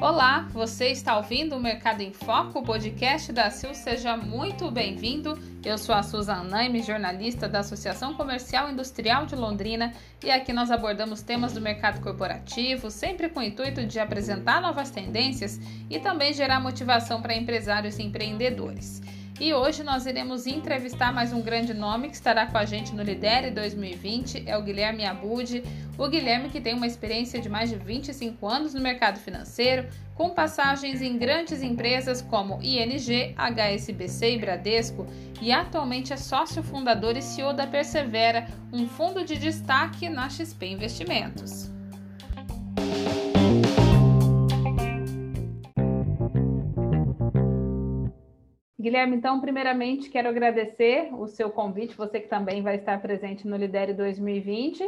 Olá, você está ouvindo o Mercado em Foco, o podcast da Sil. Seja muito bem-vindo. Eu sou a Suzana Naime, jornalista da Associação Comercial Industrial de Londrina, e aqui nós abordamos temas do mercado corporativo, sempre com o intuito de apresentar novas tendências e também gerar motivação para empresários e empreendedores. E hoje nós iremos entrevistar mais um grande nome que estará com a gente no Lidere 2020, é o Guilherme Abud. O Guilherme que tem uma experiência de mais de 25 anos no mercado financeiro, com passagens em grandes empresas como ING, HSBC e Bradesco, e atualmente é sócio fundador e CEO da Persevera, um fundo de destaque na XP Investimentos. Guilherme, então, primeiramente, quero agradecer o seu convite, você que também vai estar presente no Lidere 2020,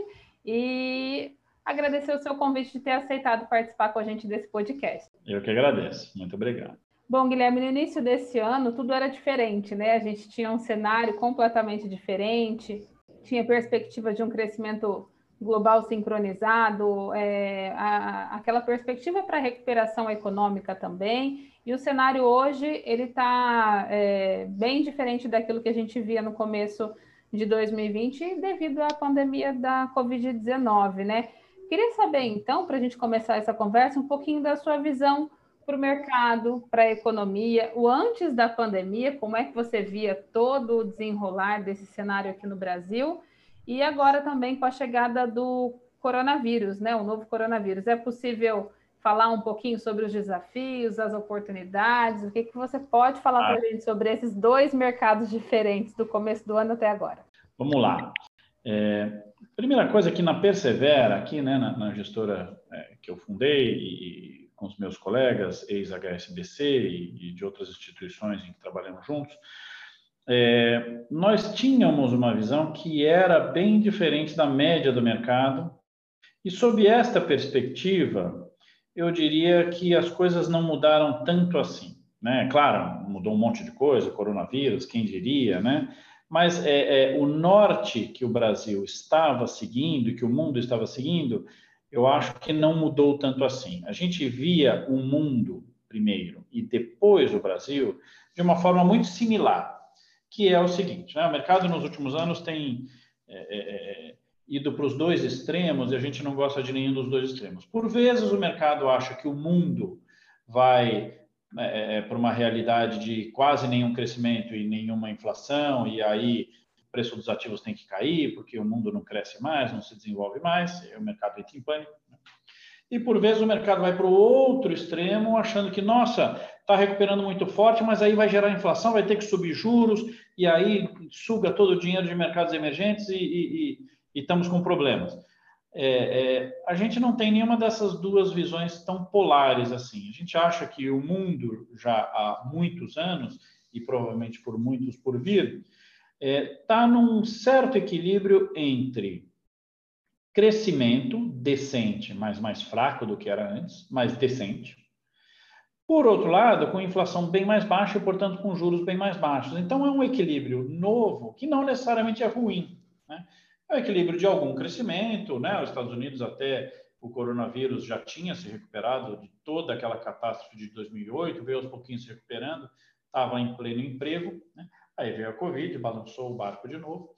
e agradecer o seu convite de ter aceitado participar com a gente desse podcast. Eu que agradeço, muito obrigado. Bom, Guilherme, no início desse ano tudo era diferente, né? A gente tinha um cenário completamente diferente, tinha perspectiva de um crescimento global sincronizado, é, a, aquela perspectiva para recuperação econômica também. E o cenário hoje ele está é, bem diferente daquilo que a gente via no começo de 2020 devido à pandemia da Covid-19, né? Queria saber, então, para a gente começar essa conversa, um pouquinho da sua visão para o mercado, para a economia, o antes da pandemia, como é que você via todo o desenrolar desse cenário aqui no Brasil, e agora também com a chegada do coronavírus, né? O novo coronavírus. É possível falar um pouquinho sobre os desafios, as oportunidades, o que, que você pode falar ah. para a gente sobre esses dois mercados diferentes do começo do ano até agora? Vamos lá. É, primeira coisa que na Persevera, aqui né, na, na gestora é, que eu fundei e com os meus colegas, ex-HSBC e, e, de outras instituições em que trabalhamos juntos, é, nós tínhamos uma visão que era bem diferente da média do mercado e sob esta perspectiva, eu diria que as coisas não mudaram tanto assim. Né? Claro, mudou um monte de coisa, coronavírus, quem diria, né? Mas é, é, o norte que o Brasil estava seguindo que o mundo estava seguindo, eu acho que não mudou tanto assim. A gente via o mundo primeiro e depois o Brasil de uma forma muito similar, que é o seguinte: né? o mercado nos últimos anos tem é, é, é ido para os dois extremos e a gente não gosta de nenhum dos dois extremos. Por vezes o mercado acha que o mundo vai é, é para uma realidade de quase nenhum crescimento e nenhuma inflação, e aí o preço dos ativos tem que cair, porque o mundo não cresce mais, não se desenvolve mais, o mercado entra em pânico. Né? E por vezes o mercado vai para o outro extremo, achando que, nossa, está recuperando muito forte, mas aí vai gerar inflação, vai ter que subir juros, e aí suga todo o dinheiro de mercados emergentes e, e, e estamos com problemas. É, é, a gente não tem nenhuma dessas duas visões tão polares assim. A gente acha que o mundo, já há muitos anos, e provavelmente por muitos por vir, está é, tá num certo equilíbrio entre crescimento decente, mas mais fraco do que era antes, mas decente. Por outro lado, com inflação bem mais baixa e, portanto, com juros bem mais baixos. Então, é um equilíbrio novo que não necessariamente é ruim. Né? é o equilíbrio de algum crescimento, né? Os Estados Unidos até o coronavírus já tinha se recuperado de toda aquela catástrofe de 2008, veio aos pouquinhos se recuperando, estava em pleno emprego, né? aí veio a Covid, balançou o barco de novo,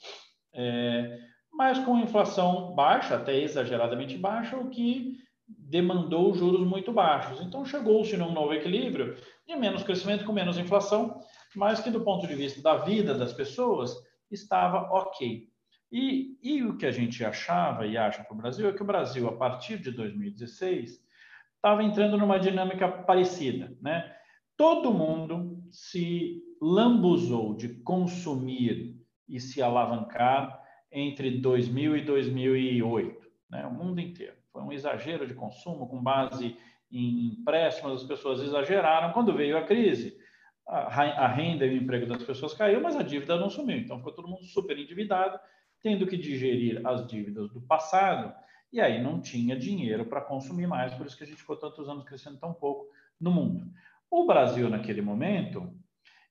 é, mas com inflação baixa, até exageradamente baixa, o que demandou juros muito baixos. Então chegou-se num novo equilíbrio de menos crescimento com menos inflação, mas que do ponto de vista da vida das pessoas estava ok. E, e o que a gente achava e acha para o Brasil é que o Brasil, a partir de 2016, estava entrando numa dinâmica parecida. Né? Todo mundo se lambuzou de consumir e se alavancar entre 2000 e 2008, né? o mundo inteiro. Foi um exagero de consumo com base em empréstimos, as pessoas exageraram. Quando veio a crise, a renda e o emprego das pessoas caiu, mas a dívida não sumiu. Então ficou todo mundo super endividado tendo que digerir as dívidas do passado, e aí não tinha dinheiro para consumir mais, por isso que a gente ficou tantos anos crescendo tão pouco no mundo. O Brasil, naquele momento,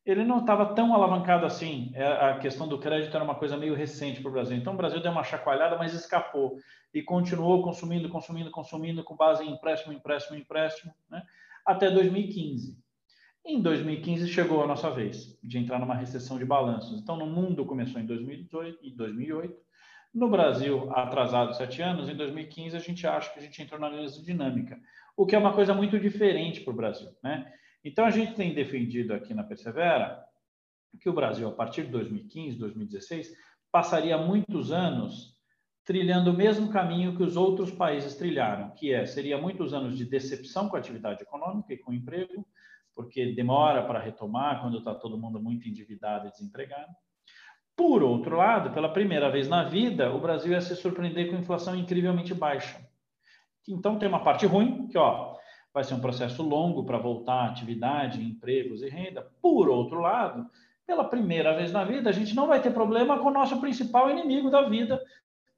ele não estava tão alavancado assim. É, a questão do crédito era uma coisa meio recente para o Brasil. Então, o Brasil deu uma chacoalhada, mas escapou e continuou consumindo, consumindo, consumindo, com base em empréstimo, empréstimo, empréstimo, né? até 2015. Em 2015 chegou a nossa vez de entrar numa recessão de balanços. Então, no mundo começou em 2018 e 2008. No Brasil, atrasado sete anos, em 2015 a gente acha que a gente entrou na mesma dinâmica, o que é uma coisa muito diferente para o Brasil. Né? Então, a gente tem defendido aqui na Persevera que o Brasil, a partir de 2015, 2016, passaria muitos anos trilhando o mesmo caminho que os outros países trilharam, que é, seria muitos anos de decepção com a atividade econômica e com o emprego, porque demora para retomar quando está todo mundo muito endividado e desempregado. Por outro lado, pela primeira vez na vida, o Brasil ia se surpreender com inflação incrivelmente baixa. Então tem uma parte ruim, que ó, vai ser um processo longo para voltar à atividade, empregos e renda. Por outro lado, pela primeira vez na vida, a gente não vai ter problema com o nosso principal inimigo da vida,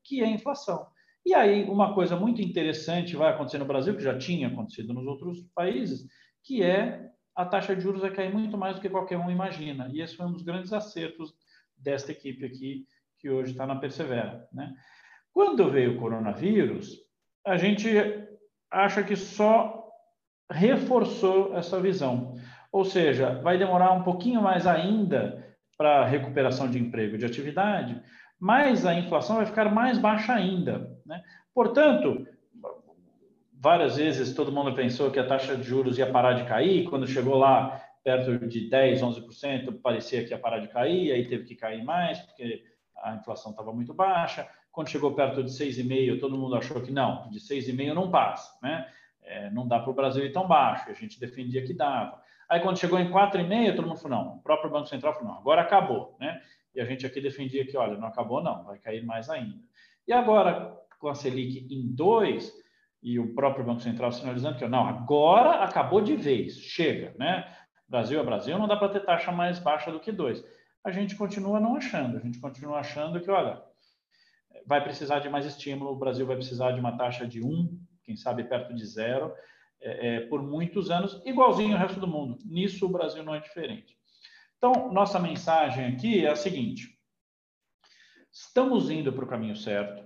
que é a inflação. E aí, uma coisa muito interessante vai acontecer no Brasil, que já tinha acontecido nos outros países, que é a taxa de juros vai cair muito mais do que qualquer um imagina. E esse foi um dos grandes acertos desta equipe aqui, que hoje está na Persevera. Né? Quando veio o coronavírus, a gente acha que só reforçou essa visão. Ou seja, vai demorar um pouquinho mais ainda para a recuperação de emprego e de atividade, mas a inflação vai ficar mais baixa ainda. Né? Portanto, várias vezes todo mundo pensou que a taxa de juros ia parar de cair, quando chegou lá perto de 10, 11%, parecia que ia parar de cair, aí teve que cair mais, porque a inflação estava muito baixa. Quando chegou perto de 6,5%, todo mundo achou que não, de 6,5% não passa, né? É, não dá para o Brasil ir tão baixo, a gente defendia que dava. Aí quando chegou em 4,5%, todo mundo falou, não, o próprio Banco Central falou, não, agora acabou, né? E a gente aqui defendia que, olha, não acabou não, vai cair mais ainda. E agora, com a Selic em 2, e o próprio Banco Central sinalizando que, não, agora acabou de vez, chega, né? Brasil é Brasil, não dá para ter taxa mais baixa do que 2. A gente continua não achando, a gente continua achando que, olha, vai precisar de mais estímulo, o Brasil vai precisar de uma taxa de 1, um, quem sabe perto de zero, é, é, por muitos anos, igualzinho ao resto do mundo. Nisso o Brasil não é diferente. Então, nossa mensagem aqui é a seguinte: estamos indo para o caminho certo.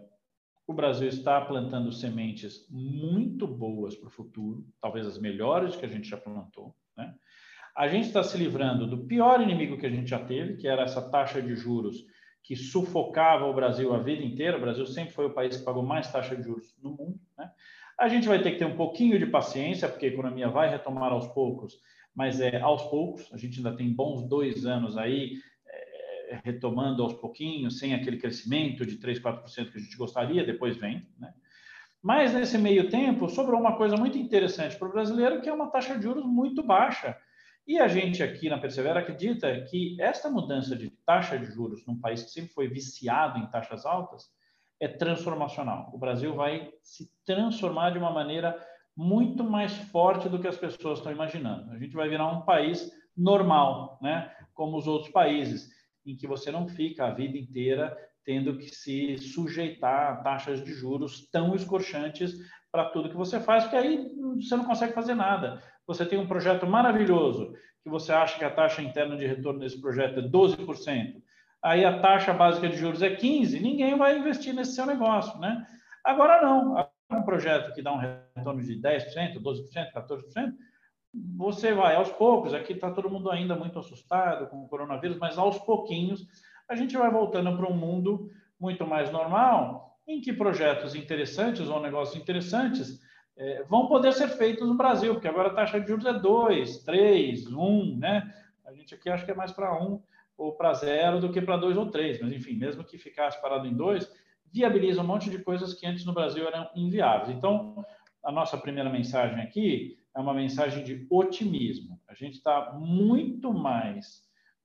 O Brasil está plantando sementes muito boas para o futuro, talvez as melhores que a gente já plantou. Né? A gente está se livrando do pior inimigo que a gente já teve, que era essa taxa de juros que sufocava o Brasil a vida inteira. O Brasil sempre foi o país que pagou mais taxa de juros no mundo. A gente vai ter que ter um pouquinho de paciência, porque a economia vai retomar aos poucos mas é aos poucos. A gente ainda tem bons dois anos aí é, retomando aos pouquinhos, sem aquele crescimento de 3, 4% que a gente gostaria, depois vem, né? Mas nesse meio tempo sobrou uma coisa muito interessante para o brasileiro, que é uma taxa de juros muito baixa. E a gente aqui na Persevera acredita que esta mudança de taxa de juros num país que sempre foi viciado em taxas altas é transformacional. O Brasil vai se transformar de uma maneira muito mais forte do que as pessoas estão imaginando. A gente vai virar um país normal, né? Como os outros países, em que você não fica a vida inteira tendo que se sujeitar a taxas de juros tão escorchantes para tudo que você faz, porque aí você não consegue fazer nada. Você tem um projeto maravilhoso, que você acha que a taxa interna de retorno desse projeto é 12%, aí a taxa básica de juros é 15%, ninguém vai investir nesse seu negócio, né? Agora não, um projeto que dá um retorno de 10%, 12%, 14%, você vai aos poucos, aqui está todo mundo ainda muito assustado com o coronavírus, mas aos pouquinhos a gente vai voltando para um mundo muito mais normal, em que projetos interessantes ou negócios interessantes é, vão poder ser feitos no Brasil, porque agora a taxa de juros é 2, 3, 1, né? A gente aqui acha que é mais para 1 ou para 0 do que para 2 ou 3, mas enfim, mesmo que ficasse parado em 2, viabiliza um monte de coisas que antes no Brasil eram inviáveis. Então, a nossa primeira mensagem aqui é uma mensagem de otimismo. A gente está muito mais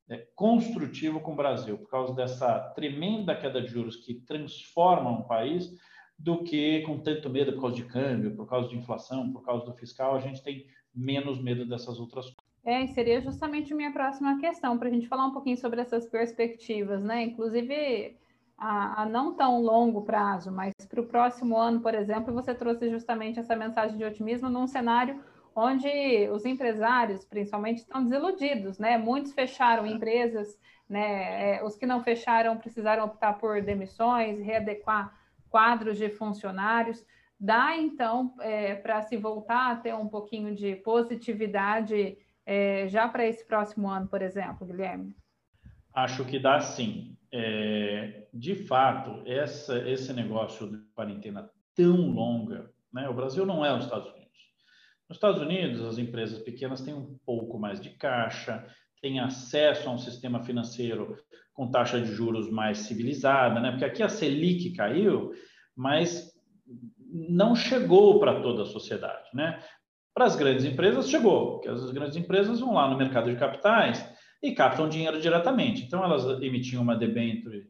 é, construtivo com o Brasil por causa dessa tremenda queda de juros que transforma um país do que com tanto medo por causa de câmbio, por causa de inflação, por causa do fiscal. A gente tem menos medo dessas outras coisas. É, seria justamente minha próxima questão, para a gente falar um pouquinho sobre essas perspectivas, né? Inclusive, a, a, não tão longo prazo, mas para o próximo ano, por exemplo, você trouxe justamente essa mensagem de otimismo num cenário onde os empresários, principalmente, estão desiludidos, né? Muitos fecharam empresas, né? É, os que não fecharam precisaram optar por demissões, readequar quadros de funcionários. Dá, então, é, para se voltar a ter um pouquinho de positividade é, já para esse próximo ano, por exemplo, Guilherme? Acho que dá sim. É, de fato, essa, esse negócio de quarentena tão longa, né? o Brasil não é os Estados Unidos. Nos Estados Unidos, as empresas pequenas têm um pouco mais de caixa, têm acesso a um sistema financeiro com taxa de juros mais civilizada, né? porque aqui a Selic caiu, mas não chegou para toda a sociedade. Né? Para as grandes empresas, chegou, porque as grandes empresas vão lá no mercado de capitais e captam dinheiro diretamente. Então, elas emitiam uma debênture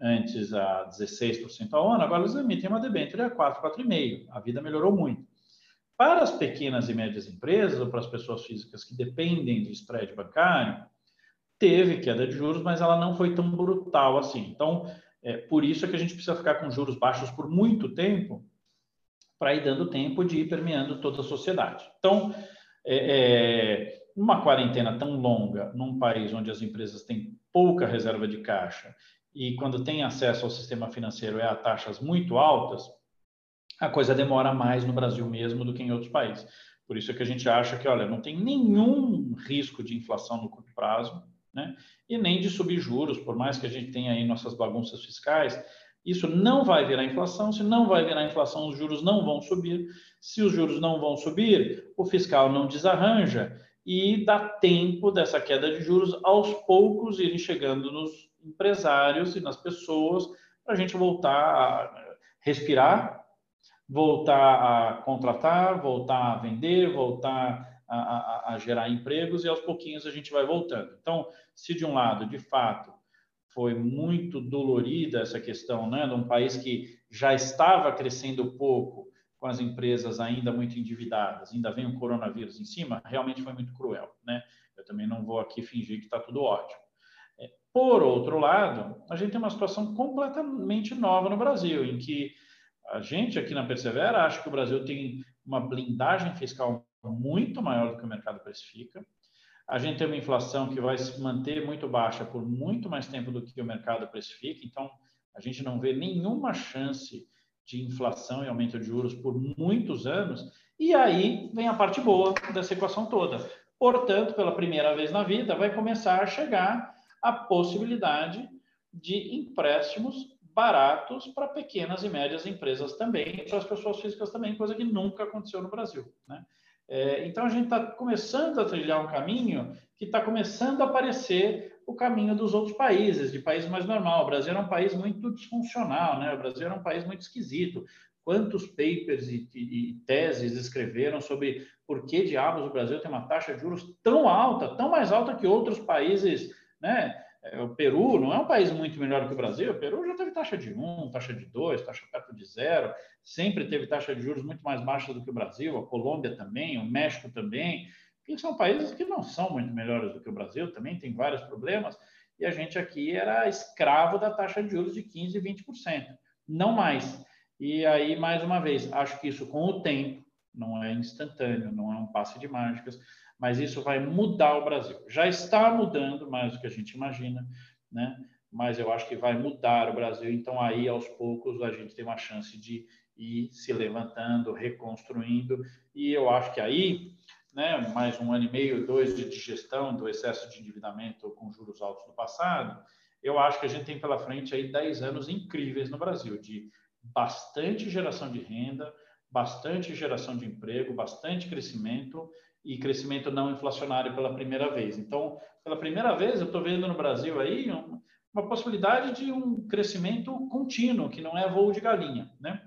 antes a 16% ao ano, agora elas emitem uma debênture a 4, 4,5%. A vida melhorou muito. Para as pequenas e médias empresas, ou para as pessoas físicas que dependem do spread bancário, teve queda de juros, mas ela não foi tão brutal assim. Então, é por isso é que a gente precisa ficar com juros baixos por muito tempo, para ir dando tempo de ir permeando toda a sociedade. Então, é, é, uma quarentena tão longa num país onde as empresas têm pouca reserva de caixa e quando tem acesso ao sistema financeiro é a taxas muito altas, a coisa demora mais no Brasil mesmo do que em outros países. Por isso é que a gente acha que, olha, não tem nenhum risco de inflação no curto prazo, né? E nem de subir juros, por mais que a gente tenha aí nossas bagunças fiscais, isso não vai virar inflação. Se não vai virar inflação, os juros não vão subir. Se os juros não vão subir, o fiscal não desarranja e dá tempo dessa queda de juros aos poucos irem chegando nos empresários e nas pessoas para a gente voltar a respirar, voltar a contratar, voltar a vender, voltar a, a, a gerar empregos e aos pouquinhos a gente vai voltando. Então, se de um lado, de fato, foi muito dolorida essa questão, né, de um país que já estava crescendo pouco com as empresas ainda muito endividadas, ainda vem o coronavírus em cima, realmente foi muito cruel, né? Eu também não vou aqui fingir que está tudo ótimo. É, por outro lado, a gente tem uma situação completamente nova no Brasil, em que a gente aqui na Persevera acha que o Brasil tem uma blindagem fiscal muito maior do que o mercado precifica. A gente tem uma inflação que vai se manter muito baixa por muito mais tempo do que o mercado precifica, então a gente não vê nenhuma chance de inflação e aumento de juros por muitos anos, e aí vem a parte boa dessa equação toda. Portanto, pela primeira vez na vida, vai começar a chegar a possibilidade de empréstimos baratos para pequenas e médias empresas também, para as pessoas físicas também, coisa que nunca aconteceu no Brasil. Né? É, então, a gente está começando a trilhar um caminho que está começando a aparecer o caminho dos outros países, de país mais normal. O Brasil era um país muito disfuncional, né? O Brasil era um país muito esquisito. Quantos papers e, e, e teses escreveram sobre por que diabos o Brasil tem uma taxa de juros tão alta, tão mais alta que outros países, né? É, o Peru não é um país muito melhor que o Brasil. O Peru já teve taxa de 1, taxa de 2, taxa perto de zero. Sempre teve taxa de juros muito mais baixa do que o Brasil. A Colômbia também, o México também que são países que não são muito melhores do que o Brasil, também tem vários problemas, e a gente aqui era escravo da taxa de juros de 15% e 20%, não mais. E aí, mais uma vez, acho que isso com o tempo, não é instantâneo, não é um passe de mágicas, mas isso vai mudar o Brasil. Já está mudando mais do que a gente imagina, né? mas eu acho que vai mudar o Brasil. Então, aí, aos poucos, a gente tem uma chance de ir se levantando, reconstruindo, e eu acho que aí né, mais um ano e meio, dois de digestão do excesso de endividamento com juros altos do passado, eu acho que a gente tem pela frente aí 10 anos incríveis no Brasil, de bastante geração de renda, bastante geração de emprego, bastante crescimento e crescimento não inflacionário pela primeira vez. Então, pela primeira vez, eu estou vendo no Brasil aí uma, uma possibilidade de um crescimento contínuo, que não é voo de galinha, né?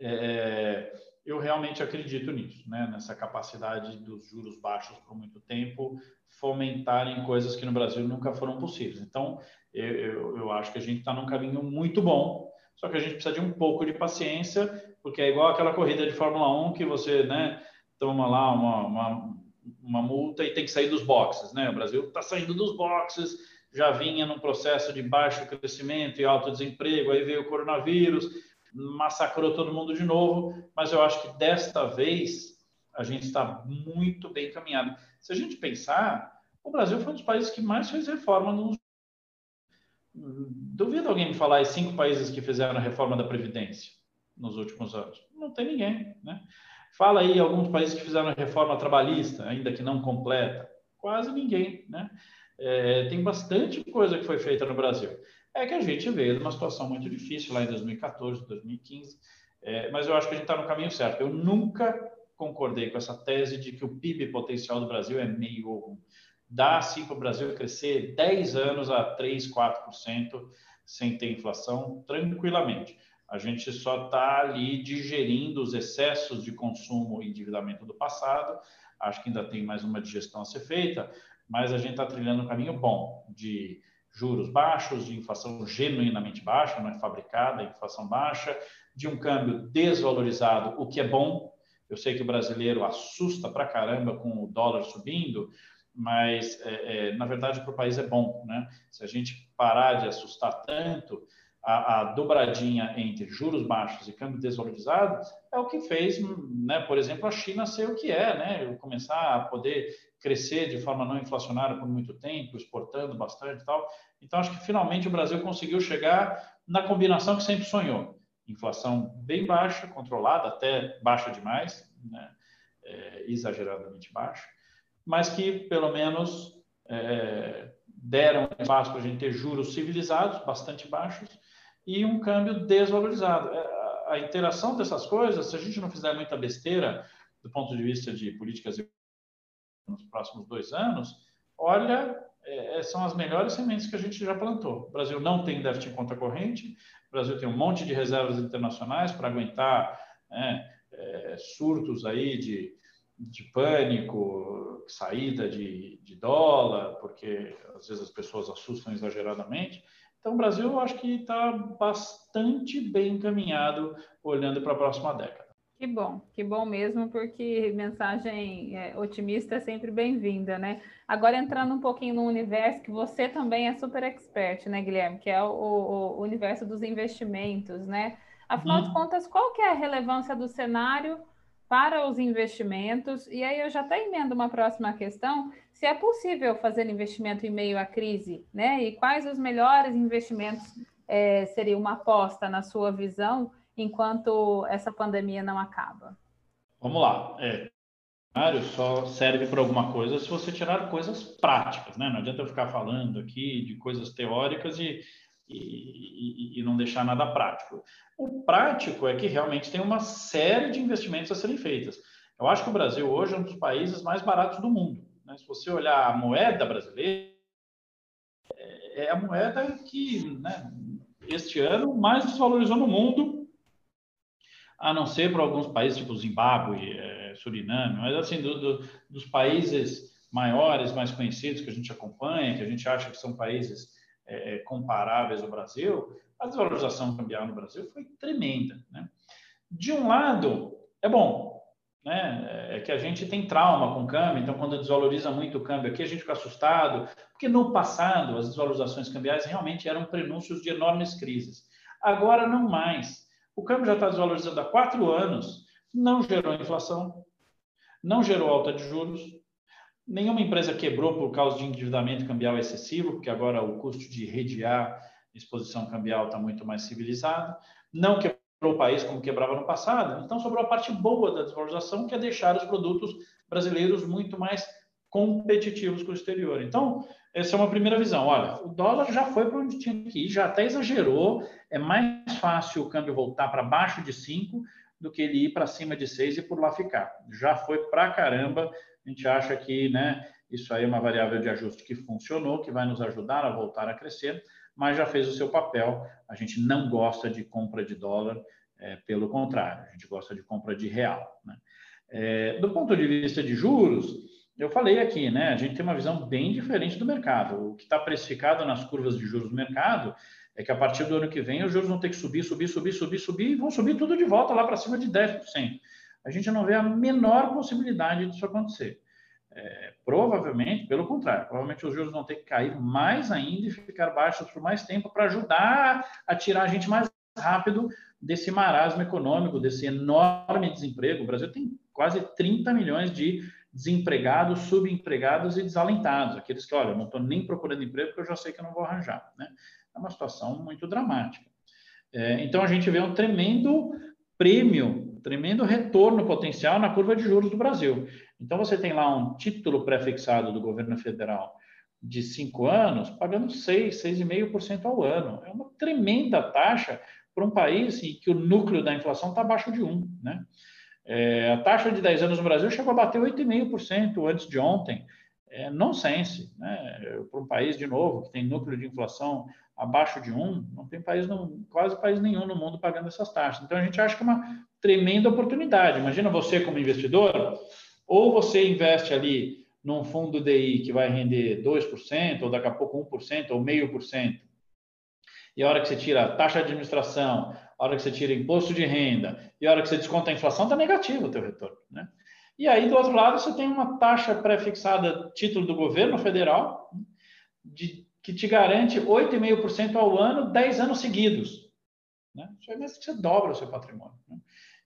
É, eu realmente acredito nisso, né? nessa capacidade dos juros baixos por muito tempo fomentarem coisas que no Brasil nunca foram possíveis. Então, eu, eu, eu acho que a gente está num caminho muito bom, só que a gente precisa de um pouco de paciência, porque é igual aquela corrida de Fórmula 1 que você né, toma lá uma, uma, uma multa e tem que sair dos boxes. Né? O Brasil está saindo dos boxes, já vinha num processo de baixo crescimento e alto desemprego, aí veio o coronavírus massacrou todo mundo de novo, mas eu acho que desta vez a gente está muito bem encaminhado. Se a gente pensar, o Brasil foi um dos países que mais fez reforma nos. Duvido alguém me falar os cinco países que fizeram a reforma da Previdência nos últimos anos. Não tem ninguém, né? Fala aí alguns países que fizeram reforma trabalhista, ainda que não completa. Quase ninguém, né? É, tem bastante coisa que foi feita no Brasil. É que a gente veio de uma situação muito difícil lá em 2014, 2015, é, mas eu acho que a gente está no caminho certo. Eu nunca concordei com essa tese de que o PIB potencial do Brasil é meio ou dá sim para o Brasil crescer 10 anos a 3, 4% sem ter inflação tranquilamente. A gente só está ali digerindo os excessos de consumo e endividamento do passado. Acho que ainda tem mais uma digestão a ser feita, mas a gente está trilhando um caminho bom de juros baixos, de inflação genuinamente baixa, não é fabricada, inflação baixa, de um câmbio desvalorizado, o que é bom. Eu sei que o brasileiro assusta para caramba com o dólar subindo, mas é, é, na verdade para o país é bom, né? Se a gente parar de assustar tanto, a, a, dobradinha entre juros baixos e câmbio desvalorizado é o que fez, né, por exemplo, a China ser o que é, né? Começar a poder crescer de forma não inflacionária por muito tempo, exportando bastante e tal. Então, acho que finalmente o Brasil conseguiu chegar na combinação que sempre sonhou. Inflação bem baixa, controlada, até baixa demais, né? é, exageradamente baixa, mas que pelo menos é, deram espaço para a gente ter juros civilizados, bastante baixos, e um câmbio desvalorizado. É, a interação dessas coisas, se a gente não fizer muita besteira do ponto de vista de políticas nos próximos dois anos, olha, é, é, são as melhores sementes que a gente já plantou. O Brasil não tem déficit em conta corrente, o Brasil tem um monte de reservas internacionais para aguentar né, é, surtos aí de, de pânico, saída de, de dólar, porque às vezes as pessoas assustam exageradamente. Então, o Brasil, eu acho que está bastante bem encaminhado olhando para a próxima década. Que bom, que bom mesmo, porque mensagem é, otimista é sempre bem-vinda, né? Agora entrando um pouquinho no universo que você também é super expert, né, Guilherme? Que é o, o, o universo dos investimentos, né? Afinal hum. de uhum. contas, qual que é a relevância do cenário para os investimentos? E aí eu já até emendo uma próxima questão, se é possível fazer investimento em meio à crise, né? E quais os melhores investimentos é, seria uma aposta na sua visão enquanto essa pandemia não acaba? Vamos lá. É, cenário só serve para alguma coisa se você tirar coisas práticas, né? Não adianta eu ficar falando aqui de coisas teóricas e, e, e, não deixar nada prático. O prático é que realmente tem uma série de investimentos a serem feitos. Eu acho que o Brasil hoje é um dos países mais baratos do mundo. Né? Se você olhar a moeda brasileira, é, é a moeda que né, este ano mais desvalorizou no mundo, a não ser para alguns países tipo Zimbábue, é, Suriname, mas assim, do, do, dos países maiores, mais conhecidos que a gente acompanha, que a gente acha que são países é, é comparáveis ao Brasil, a desvalorização cambial no Brasil foi tremenda. Né? De um lado, é bom, né? É que a gente tem trauma com o câmbio, então quando desvaloriza muito o câmbio aqui, a gente fica assustado, porque no passado as desvalorizações cambiais realmente eram prenúncios de enormes crises. Agora não mais. O câmbio já está desvalorizando há quatro anos, não gerou inflação, não gerou alta de juros, nenhuma empresa quebrou por causa de endividamento cambial excessivo, porque agora o custo de redear exposição cambial está muito mais civilizado, não quebrou o país como quebrava no passado. Então, sobrou a parte boa da desvalorização, que é deixar os produtos brasileiros muito mais competitivos com o exterior. Então, essa é uma primeira visão. Olha, o dólar já foi para onde tinha que ir, já até exagerou. É mais fácil o câmbio voltar para baixo de 5 do que ele ir para cima de 6 e por lá ficar. Já foi para caramba. A gente acha que né, isso aí é uma variável de ajuste que funcionou, que vai nos ajudar a voltar a crescer mas já fez o seu papel. A gente não gosta de compra de dólar, é, pelo contrário, a gente gosta de compra de real. Né? É, do ponto de vista de juros, eu falei aqui, né? A gente tem uma visão bem diferente do mercado. O que está precificado nas curvas de juros do mercado é que a partir do ano que vem os juros vão ter que subir, subir, subir, subir, subir e vão subir tudo de volta lá para cima de 10%. A gente não vê a menor possibilidade disso acontecer. É, provavelmente, pelo contrário, provavelmente os juros vão ter que cair mais ainda e ficar baixos por mais tempo para ajudar a tirar a gente mais rápido desse marasmo econômico, desse enorme desemprego. O Brasil tem quase 30 milhões de desempregados, subempregados e desalentados, aqueles que, olha, não estou nem procurando emprego porque eu já sei que eu não vou arranjar. Né? É uma situação muito dramática. É, então, a gente vê um tremendo prêmio, tremendo retorno potencial na curva de juros do Brasil. Então, você tem lá um título pré-fixado do governo federal de cinco anos, pagando 6, 6,5% ao ano. É uma tremenda taxa para um país em que o núcleo da inflação está abaixo de 1. Né? É, a taxa de 10 anos no Brasil chegou a bater 8,5% antes de ontem. É nonsense. Né? Para um país, de novo, que tem núcleo de inflação abaixo de 1, não tem país, não, quase país nenhum no mundo pagando essas taxas. Então, a gente acha que é uma tremenda oportunidade. Imagina você como investidor, ou você investe ali num fundo DI que vai render 2%, ou daqui a pouco 1%, ou meio por cento, e a hora que você tira a taxa de administração, a hora que você tira imposto de renda e a hora que você desconta a inflação, está negativo o teu retorno. Né? E aí, do outro lado, você tem uma taxa pré-fixada, título do governo federal, de, que te garante 8,5% ao ano, 10 anos seguidos. Né? Isso é mesmo que você dobra o seu patrimônio. Né?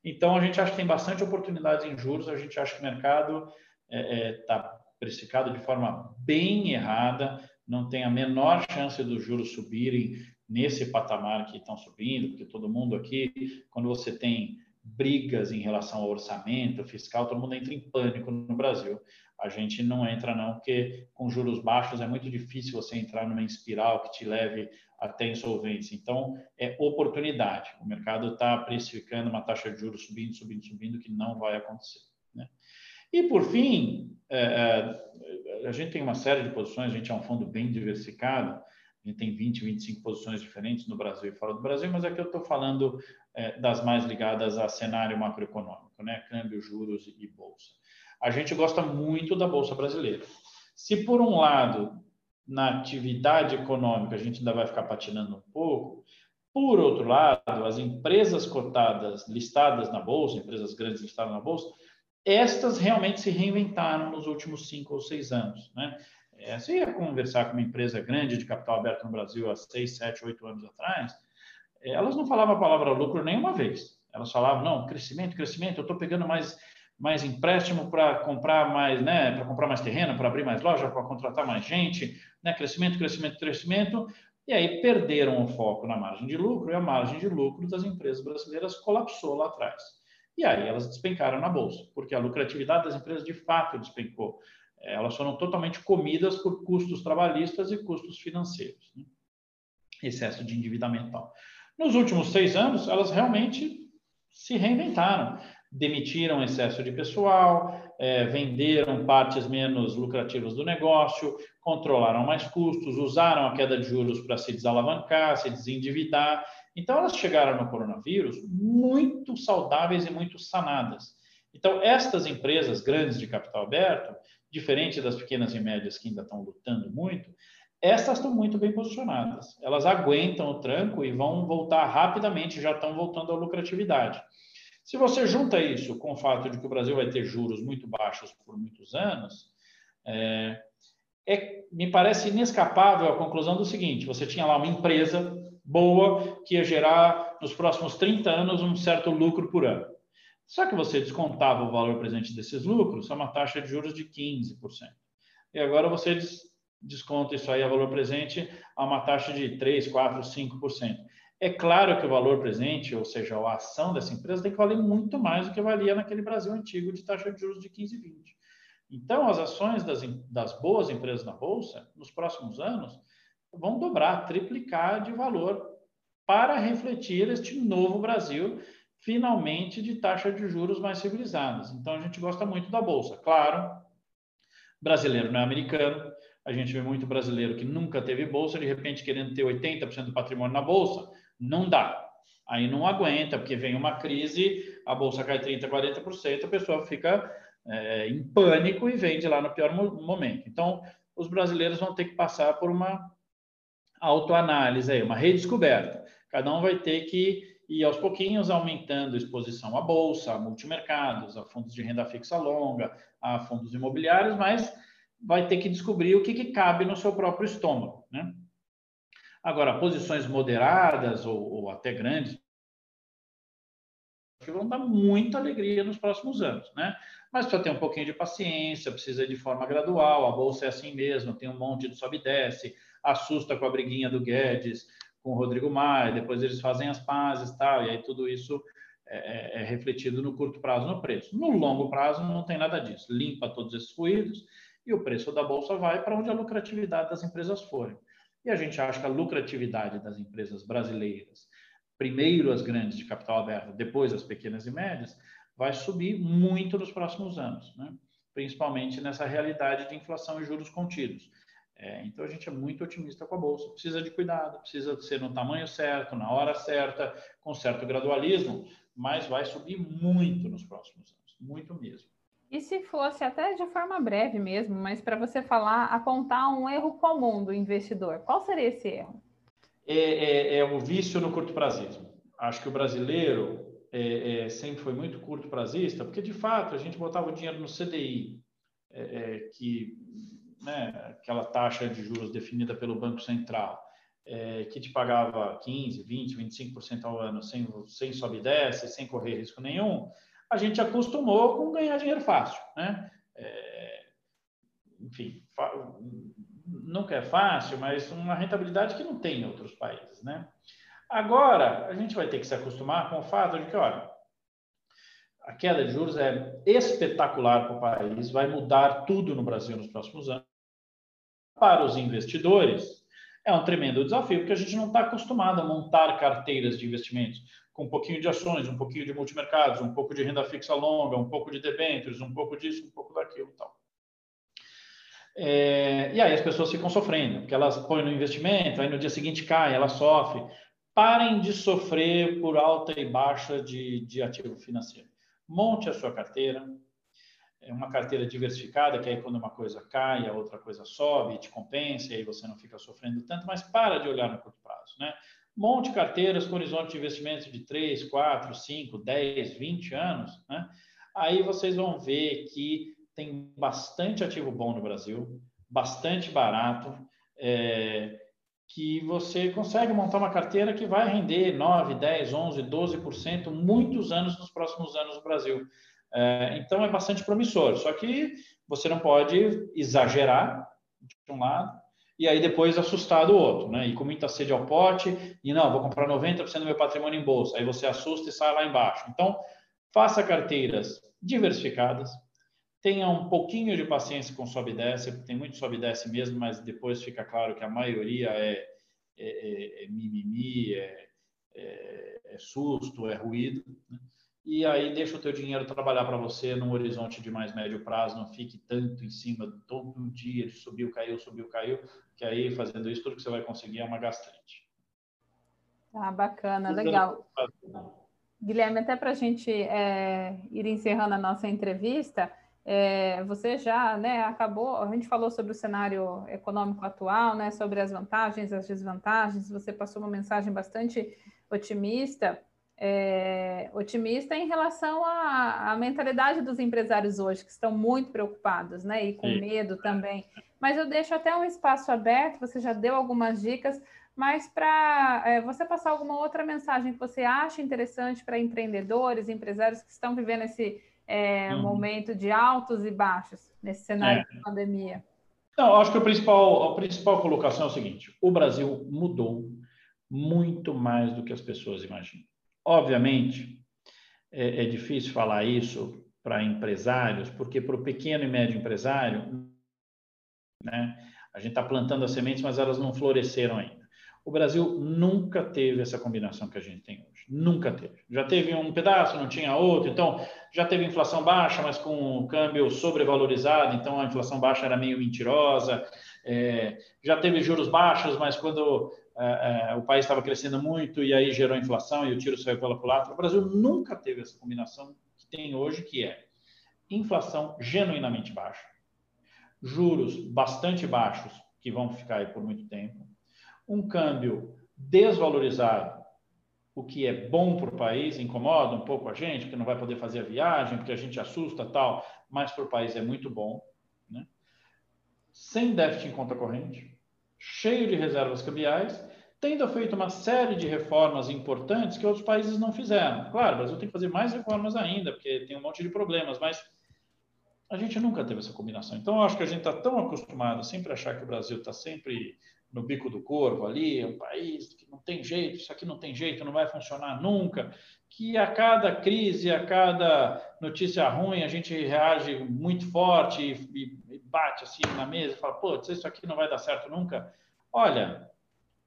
Então, a gente acha que tem bastante oportunidades em juros, a gente acha que o mercado está é, é, tá precificado de forma bem errada, não tem a menor chance dos juros subirem nesse patamar que estão subindo, porque todo mundo aqui, quando você tem brigas em relação ao orçamento fiscal, todo mundo entra em pânico no Brasil. A gente não entra não, porque com juros baixos é muito difícil você entrar numa espiral que te leve até insolvência. Então, é oportunidade. O mercado está precificando uma taxa de juros subindo, subindo, subindo, que não vai acontecer. Né? E, por fim, é, é, a gente tem uma série de posições, a gente é um fundo bem diversificado, a gente tem 20, 25 posições diferentes no Brasil e fora do Brasil, mas aqui eu estou falando é, das mais ligadas a cenário macroeconômico, né? câmbio, juros e bolsa. A gente gosta muito da bolsa brasileira. Se por um lado na atividade econômica a gente ainda vai ficar patinando um pouco, por outro lado, as empresas cotadas, listadas na bolsa, empresas grandes listadas na bolsa, estas realmente se reinventaram nos últimos cinco ou seis anos, né? É, você ia conversar com uma empresa grande de capital aberto no Brasil há seis, sete, oito anos atrás, elas não falavam a palavra lucro nenhuma vez. Elas falavam, não, crescimento, crescimento, eu estou pegando mais, mais empréstimo para comprar mais, né, para comprar mais terreno, para abrir mais loja, para contratar mais gente, né, crescimento, crescimento, crescimento. E aí perderam o foco na margem de lucro e a margem de lucro das empresas brasileiras colapsou lá atrás. E aí elas despencaram na bolsa, porque a lucratividade das empresas de fato despencou elas foram totalmente comidas por custos trabalhistas e custos financeiros, né? excesso de endividamento. Nos últimos seis anos, elas realmente se reinventaram, demitiram excesso de pessoal, é, venderam partes menos lucrativas do negócio, controlaram mais custos, usaram a queda de juros para se desalavancar, se desendividar. Então, elas chegaram no coronavírus muito saudáveis e muito sanadas. Então, estas empresas grandes de capital aberto, diferente das pequenas e médias que ainda estão lutando muito, essas estão muito bem posicionadas. Elas aguentam o tranco e vão voltar rapidamente, já estão voltando à lucratividade. Se você junta isso com o fato de que o Brasil vai ter juros muito baixos por muitos anos, é, é, me parece inescapável a conclusão do seguinte: você tinha lá uma empresa boa que ia gerar nos próximos 30 anos um certo lucro por ano. Só que você descontava o valor presente desses lucros, é uma taxa de juros de 15%. E agora você desconta isso aí a valor presente a uma taxa de 3, 4, 5%. É claro que o valor presente, ou seja, a ação dessa empresa, tem que valer muito mais do que valia naquele Brasil antigo de taxa de juros de 15 20. Então, as ações das, das boas empresas na Bolsa, nos próximos anos, vão dobrar, triplicar de valor para refletir este novo Brasil finalmente de taxa de juros mais civilizadas. Então a gente gosta muito da bolsa. Claro, brasileiro não é americano. A gente vê muito brasileiro que nunca teve bolsa, de repente querendo ter 80% do patrimônio na bolsa, não dá. Aí não aguenta, porque vem uma crise, a bolsa cai 30%, 40%, a pessoa fica é, em pânico e vende lá no pior momento. Então, os brasileiros vão ter que passar por uma autoanálise, uma redescoberta. Cada um vai ter que e aos pouquinhos aumentando a exposição à bolsa, a multimercados, a fundos de renda fixa longa, a fundos imobiliários, mas vai ter que descobrir o que, que cabe no seu próprio estômago. Né? Agora, posições moderadas ou, ou até grandes, que vão dar muita alegria nos próximos anos, né? Mas precisa ter um pouquinho de paciência, precisa de forma gradual, a bolsa é assim mesmo, tem um monte de sobe e desce, assusta com a briguinha do Guedes, com o Rodrigo Maia, depois eles fazem as pazes tal, e aí tudo isso é, é, é refletido no curto prazo no preço. No longo prazo não tem nada disso, limpa todos esses fluidos e o preço da bolsa vai para onde a lucratividade das empresas forem. E a gente acha que a lucratividade das empresas brasileiras, primeiro as grandes de capital aberto, depois as pequenas e médias, vai subir muito nos próximos anos, né? principalmente nessa realidade de inflação e juros contidos. É, então a gente é muito otimista com a bolsa. Precisa de cuidado, precisa ser no tamanho certo, na hora certa, com certo gradualismo, mas vai subir muito nos próximos anos, muito mesmo. E se fosse até de forma breve mesmo, mas para você falar, apontar um erro comum do investidor, qual seria esse erro? É, é, é o vício no curto prazismo. Acho que o brasileiro é, é, sempre foi muito curto prazista, porque de fato a gente botava o dinheiro no CDI, é, é, que né, aquela taxa de juros definida pelo Banco Central, que te pagava 15, 20, 25% ao ano sem, sem sobe e desce, sem correr risco nenhum, a gente acostumou com ganhar dinheiro fácil. Né? É, enfim, nunca é fácil, mas uma rentabilidade que não tem em outros países. Né? Agora, a gente vai ter que se acostumar com o fato de que, olha, a queda de juros é espetacular para o país, vai mudar tudo no Brasil nos próximos anos. Para os investidores, é um tremendo desafio, porque a gente não está acostumado a montar carteiras de investimentos com um pouquinho de ações, um pouquinho de multimercados, um pouco de renda fixa longa, um pouco de debêntures, um pouco disso, um pouco daquilo e tal. É, e aí as pessoas ficam sofrendo, porque elas põem no investimento, aí no dia seguinte cai, ela sofre. Parem de sofrer por alta e baixa de, de ativo financeiro. Monte a sua carteira, é uma carteira diversificada, que aí quando uma coisa cai, a outra coisa sobe, te compensa, e aí você não fica sofrendo tanto, mas para de olhar no curto prazo, né? Monte carteiras com horizonte de investimento de 3, 4, 5, 10, 20 anos, né? Aí vocês vão ver que tem bastante ativo bom no Brasil, bastante barato, é, que você consegue montar uma carteira que vai render 9, 10, 11, 12% muitos anos nos próximos anos no Brasil. É, então é bastante promissor, só que você não pode exagerar de um lado e aí depois assustar do outro, né? E com muita sede ao pote, e não, vou comprar 90% do meu patrimônio em bolsa, aí você assusta e sai lá embaixo. Então, faça carteiras diversificadas, tenha um pouquinho de paciência com sobe e desce, tem muito sobe e desce mesmo, mas depois fica claro que a maioria é, é, é, é mimimi, é, é, é, susto, é ruído. Né? E aí deixa o teu dinheiro trabalhar para você num horizonte de mais médio prazo, não fique tanto em cima todo dia de subiu, caiu, subiu, caiu, que aí fazendo isso tudo que você vai conseguir é uma gastrite. Ah, bacana, legal. Guilherme, até para a gente é, ir encerrando a nossa entrevista, é, você já né, acabou, a gente falou sobre o cenário econômico atual, né, sobre as vantagens, as desvantagens, você passou uma mensagem bastante otimista, é, otimista em relação à, à, mentalidade dos empresários hoje, que estão muito preocupados, né, e com Sim. medo também. Mas eu deixo até um espaço aberto, você já deu algumas dicas, mas para é, você passar alguma outra mensagem que você acha interessante para empreendedores, empresários que estão vivendo esse é, uhum. momento de altos e baixos nesse cenário é. de pandemia? Não, acho que a principal, a principal colocação é o seguinte: o Brasil mudou muito mais do que as pessoas imaginam. Obviamente, é, é difícil falar isso para empresários, porque para o pequeno e médio empresário, né, a gente está plantando as sementes, mas elas não floresceram ainda. O Brasil nunca teve essa combinação que a gente tem hoje. Nunca teve. Já teve um pedaço, não tinha outro. Então, já teve inflação baixa, mas com o câmbio sobrevalorizado. Então, a inflação baixa era meio mentirosa. É, já teve juros baixos, mas quando o país estava crescendo muito e aí gerou inflação e o tiro saiu pela culatra. O Brasil nunca teve essa combinação que tem hoje, que é inflação genuinamente baixa, juros bastante baixos, que vão ficar aí por muito tempo, um câmbio desvalorizado, o que é bom para o país, incomoda um pouco a gente, porque não vai poder fazer a viagem, porque a gente assusta tal, mas para o país é muito bom. Né? Sem déficit em conta corrente, cheio de reservas cambiais tendo feito uma série de reformas importantes que outros países não fizeram. Claro, o Brasil tem que fazer mais reformas ainda, porque tem um monte de problemas, mas a gente nunca teve essa combinação. Então, eu acho que a gente está tão acostumado a sempre achar que o Brasil está sempre no bico do corvo ali, é um país que não tem jeito, isso aqui não tem jeito, não vai funcionar nunca, que a cada crise, a cada notícia ruim, a gente reage muito forte e, e bate assim na mesa e fala, pô, isso aqui não vai dar certo nunca. Olha,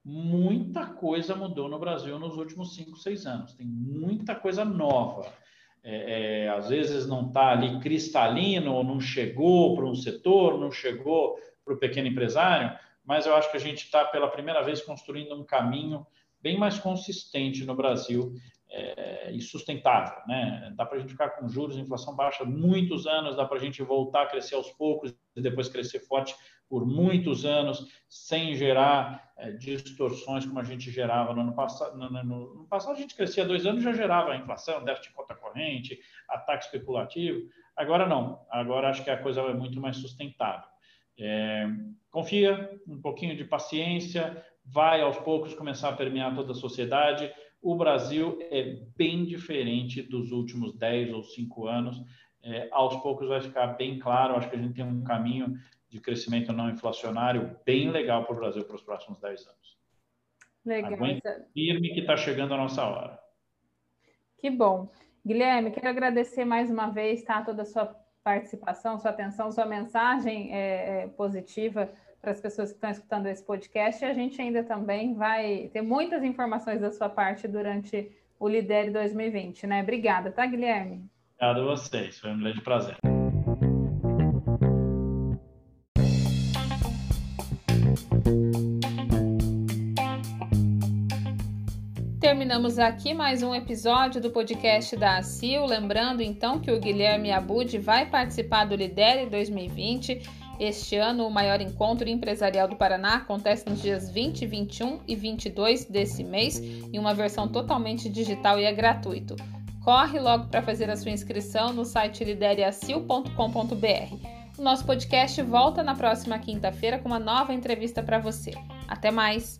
muita coisa mudou no Brasil nos últimos cinco, seis anos. Tem muita coisa nova. É, é, às vezes não está ali cristalino, ou não chegou para um setor, não chegou para o pequeno empresário, mas eu acho que a gente está pela primeira vez construindo um caminho bem mais consistente no Brasil é, e sustentável. Né? Dá para a gente ficar com juros, inflação baixa muitos anos, dá para a gente voltar a crescer aos poucos e depois crescer forte por muitos anos, sem gerar é, distorções como a gente gerava no ano passado. No, no, no, passado, a gente crescia dois anos já gerava inflação, déficit de conta corrente, ataque especulativo. Agora não, agora acho que a coisa é muito mais sustentável. É, confia, um pouquinho de paciência, vai aos poucos começar a permear toda a sociedade. O Brasil é bem diferente dos últimos 10 ou 5 anos. É, aos poucos vai ficar bem claro. Acho que a gente tem um caminho de crescimento não inflacionário bem legal para o Brasil para os próximos 10 anos. Legal. Firme que está chegando a nossa hora. Que bom. Guilherme, quero agradecer mais uma vez tá, toda a sua participação, sua atenção, sua mensagem é, é, positiva para as pessoas que estão escutando esse podcast. E a gente ainda também vai ter muitas informações da sua parte durante o Lidere 2020, né? Obrigada, tá, Guilherme? Obrigado a vocês, foi um grande prazer. terminamos aqui mais um episódio do podcast da ACIL. Lembrando então que o Guilherme Abud vai participar do Lidere 2020. Este ano, o maior encontro empresarial do Paraná acontece nos dias 20, 21 e 22 desse mês, em uma versão totalmente digital e é gratuito. Corre logo para fazer a sua inscrição no site lidereacil.com.br. O nosso podcast volta na próxima quinta-feira com uma nova entrevista para você. Até mais!